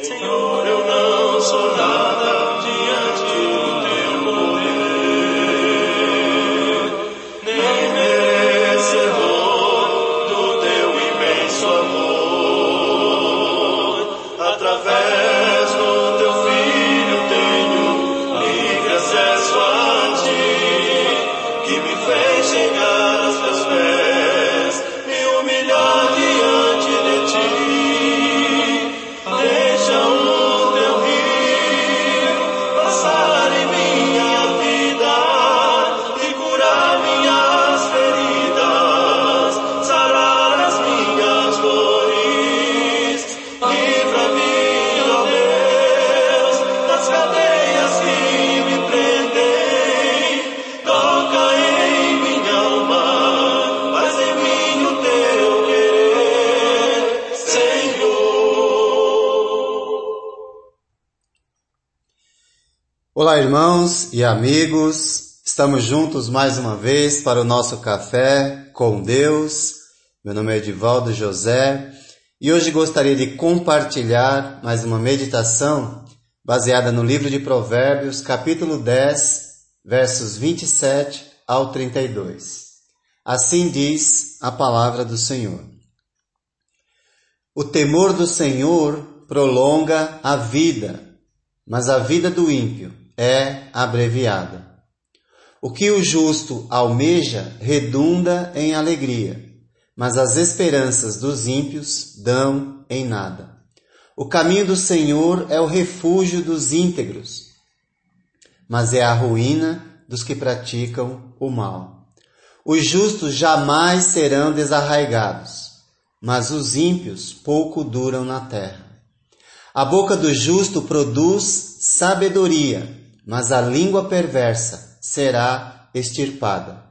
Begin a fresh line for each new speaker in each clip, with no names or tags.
Senhor, eu não sou nada
Olá, irmãos e amigos. Estamos juntos mais uma vez para o nosso café com Deus. Meu nome é Edivaldo José e hoje gostaria de compartilhar mais uma meditação baseada no livro de Provérbios, capítulo 10, versos 27 ao 32. Assim diz a palavra do Senhor. O temor do Senhor prolonga a vida, mas a vida do ímpio é abreviada. O que o justo almeja redunda em alegria, mas as esperanças dos ímpios dão em nada. O caminho do Senhor é o refúgio dos íntegros, mas é a ruína dos que praticam o mal. Os justos jamais serão desarraigados, mas os ímpios pouco duram na terra. A boca do justo produz sabedoria, mas a língua perversa será extirpada.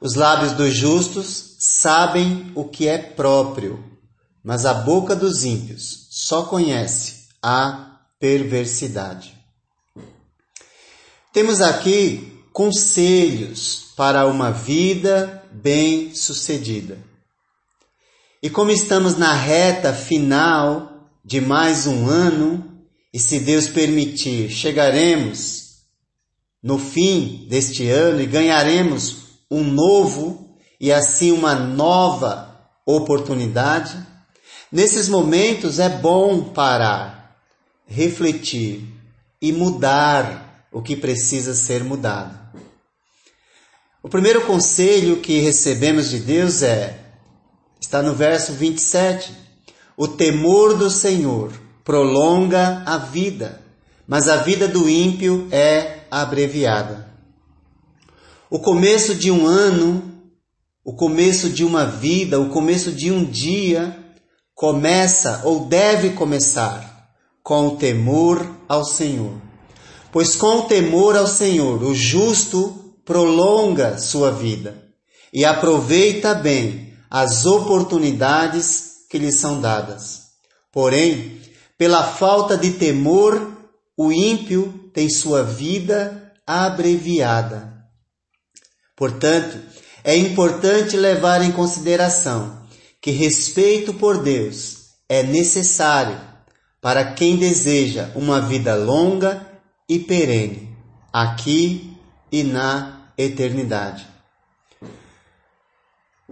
Os lábios dos justos sabem o que é próprio, mas a boca dos ímpios só conhece a perversidade. Temos aqui conselhos para uma vida bem-sucedida. E como estamos na reta final de mais um ano, e se Deus permitir, chegaremos no fim deste ano e ganharemos um novo e assim uma nova oportunidade, nesses momentos é bom parar, refletir e mudar o que precisa ser mudado. O primeiro conselho que recebemos de Deus é está no verso 27. O temor do Senhor prolonga a vida, mas a vida do ímpio é abreviada. O começo de um ano, o começo de uma vida, o começo de um dia começa ou deve começar com o temor ao Senhor. Pois com o temor ao Senhor, o justo prolonga sua vida e aproveita bem as oportunidades que lhe são dadas. Porém, pela falta de temor, o ímpio tem sua vida abreviada. Portanto, é importante levar em consideração que respeito por Deus é necessário para quem deseja uma vida longa e perene, aqui e na eternidade.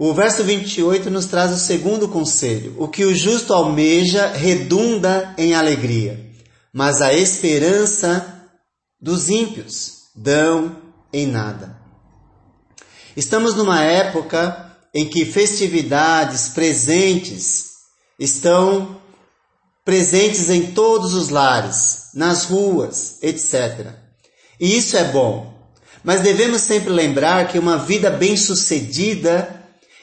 O verso 28 nos traz o segundo conselho. O que o justo almeja redunda em alegria, mas a esperança dos ímpios dão em nada. Estamos numa época em que festividades, presentes, estão presentes em todos os lares, nas ruas, etc. E isso é bom. Mas devemos sempre lembrar que uma vida bem-sucedida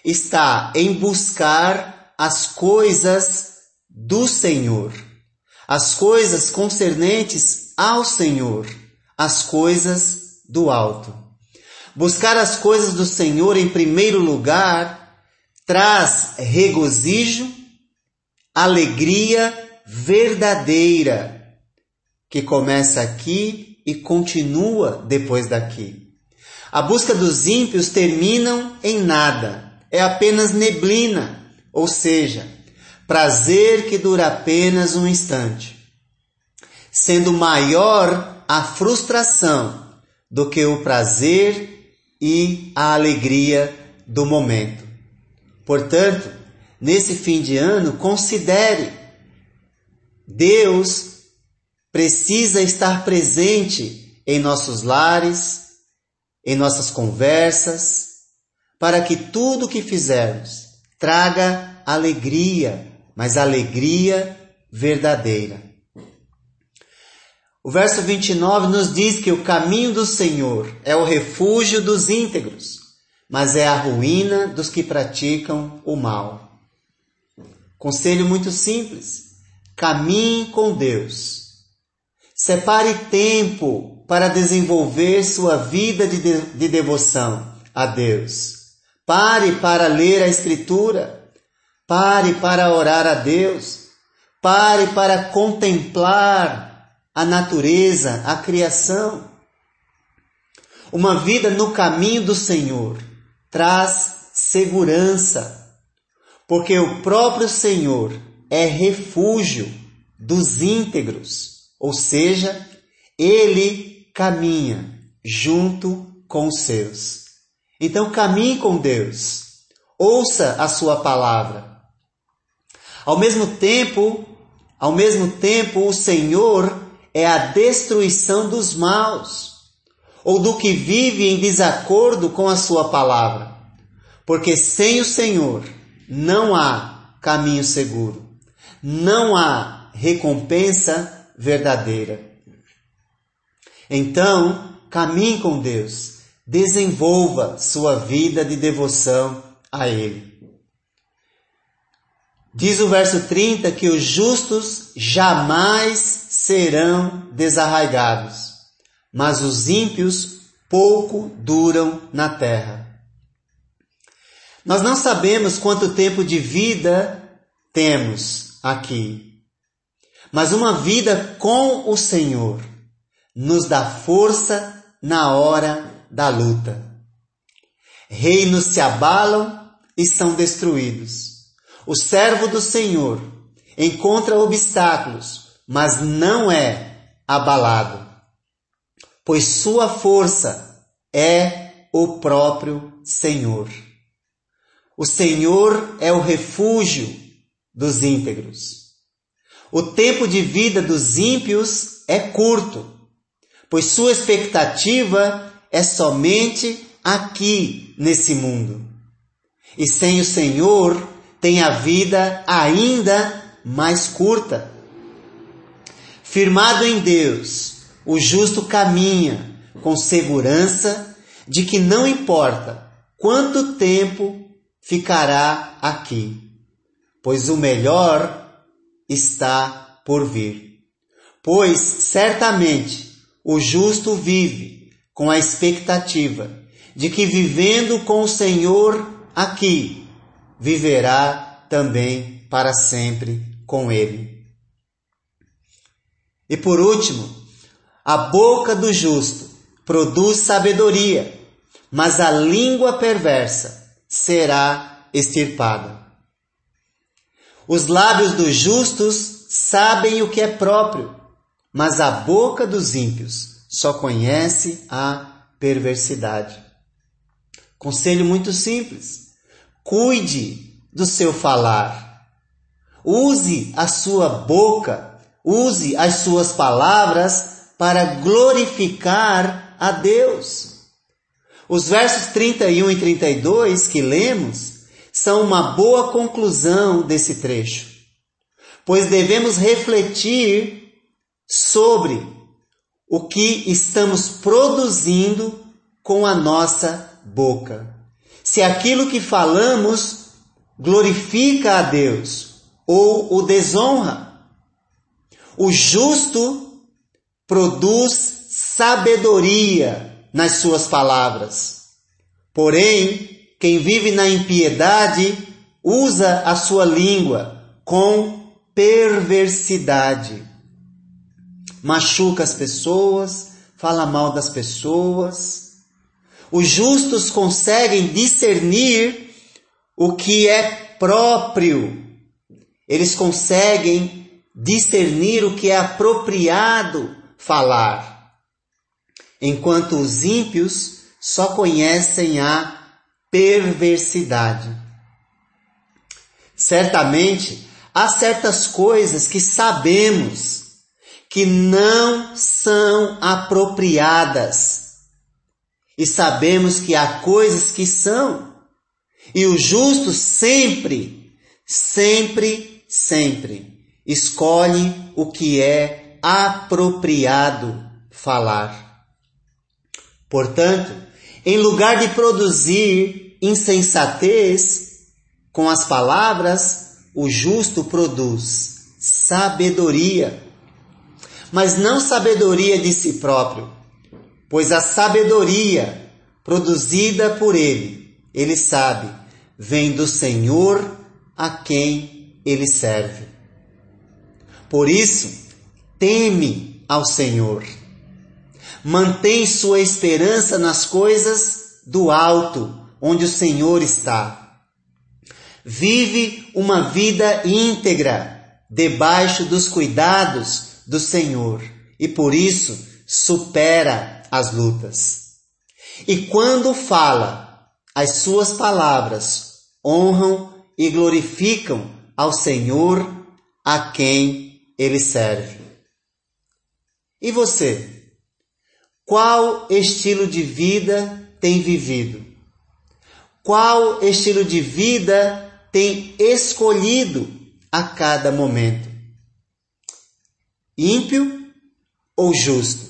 está em buscar as coisas do Senhor, as coisas concernentes ao Senhor, as coisas do alto. Buscar as coisas do Senhor em primeiro lugar traz regozijo, alegria verdadeira, que começa aqui e continua depois daqui. A busca dos ímpios terminam em nada é apenas neblina, ou seja, prazer que dura apenas um instante. sendo maior a frustração do que o prazer e a alegria do momento. Portanto, nesse fim de ano, considere Deus precisa estar presente em nossos lares, em nossas conversas, para que tudo que fizermos traga alegria, mas alegria verdadeira. O verso 29 nos diz que o caminho do Senhor é o refúgio dos íntegros, mas é a ruína dos que praticam o mal. Conselho muito simples: caminhe com Deus. Separe tempo para desenvolver sua vida de, de, de devoção a Deus. Pare para ler a Escritura. Pare para orar a Deus. Pare para contemplar a natureza, a criação. Uma vida no caminho do Senhor traz segurança, porque o próprio Senhor é refúgio dos íntegros, ou seja, ele caminha junto com os seus. Então caminhe com Deus, ouça a sua palavra. Ao mesmo tempo, ao mesmo tempo, o Senhor é a destruição dos maus, ou do que vive em desacordo com a sua palavra. Porque sem o Senhor não há caminho seguro não há recompensa verdadeira. Então, caminhe com Deus, desenvolva sua vida de devoção a Ele. Diz o verso 30 que os justos jamais serão desarraigados, mas os ímpios pouco duram na terra. Nós não sabemos quanto tempo de vida temos, aqui. Mas uma vida com o Senhor nos dá força na hora da luta. Reinos se abalam e são destruídos. O servo do Senhor encontra obstáculos, mas não é abalado, pois sua força é o próprio Senhor. O Senhor é o refúgio dos íntegros. O tempo de vida dos ímpios é curto, pois sua expectativa é somente aqui nesse mundo. E sem o Senhor tem a vida ainda mais curta. Firmado em Deus, o justo caminha com segurança de que não importa quanto tempo ficará aqui pois o melhor está por vir. Pois certamente o justo vive com a expectativa de que vivendo com o Senhor aqui, viverá também para sempre com Ele. E por último, a boca do justo produz sabedoria, mas a língua perversa será extirpada. Os lábios dos justos sabem o que é próprio, mas a boca dos ímpios só conhece a perversidade. Conselho muito simples: cuide do seu falar. Use a sua boca, use as suas palavras para glorificar a Deus. Os versos 31 e 32 que lemos são uma boa conclusão desse trecho, pois devemos refletir sobre o que estamos produzindo com a nossa boca. Se aquilo que falamos glorifica a Deus ou o desonra. O justo produz sabedoria nas suas palavras. Porém, quem vive na impiedade usa a sua língua com perversidade. Machuca as pessoas, fala mal das pessoas. Os justos conseguem discernir o que é próprio. Eles conseguem discernir o que é apropriado falar, enquanto os ímpios só conhecem a perversidade. Certamente, há certas coisas que sabemos que não são apropriadas. E sabemos que há coisas que são. E o justo sempre, sempre, sempre escolhe o que é apropriado falar. Portanto, em lugar de produzir insensatez com as palavras, o justo produz sabedoria mas não sabedoria de si próprio, pois a sabedoria produzida por ele, ele sabe, vem do Senhor a quem ele serve. Por isso, teme ao Senhor. Mantém sua esperança nas coisas do alto, onde o Senhor está. Vive uma vida íntegra, debaixo dos cuidados do Senhor e por isso supera as lutas. E quando fala, as suas palavras honram e glorificam ao Senhor a quem ele serve. E você? Qual estilo de vida tem vivido? Qual estilo de vida tem escolhido a cada momento? Ímpio ou justo.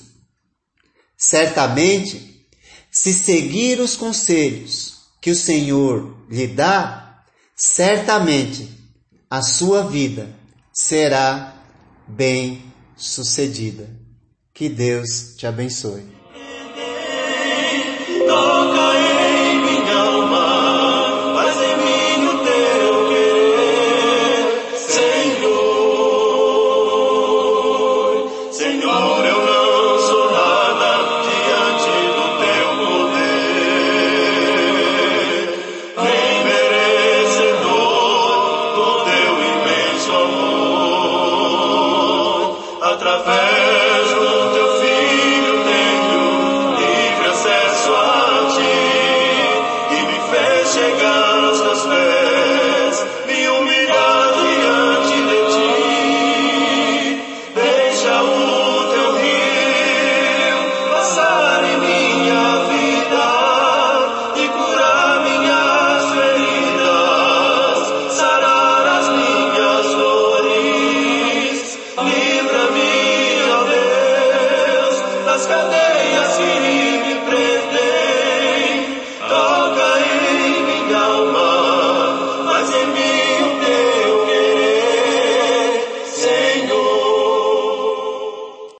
Certamente, se seguir os conselhos que o Senhor lhe dá, certamente a sua vida será bem sucedida. Que Deus te abençoe.
Cadeias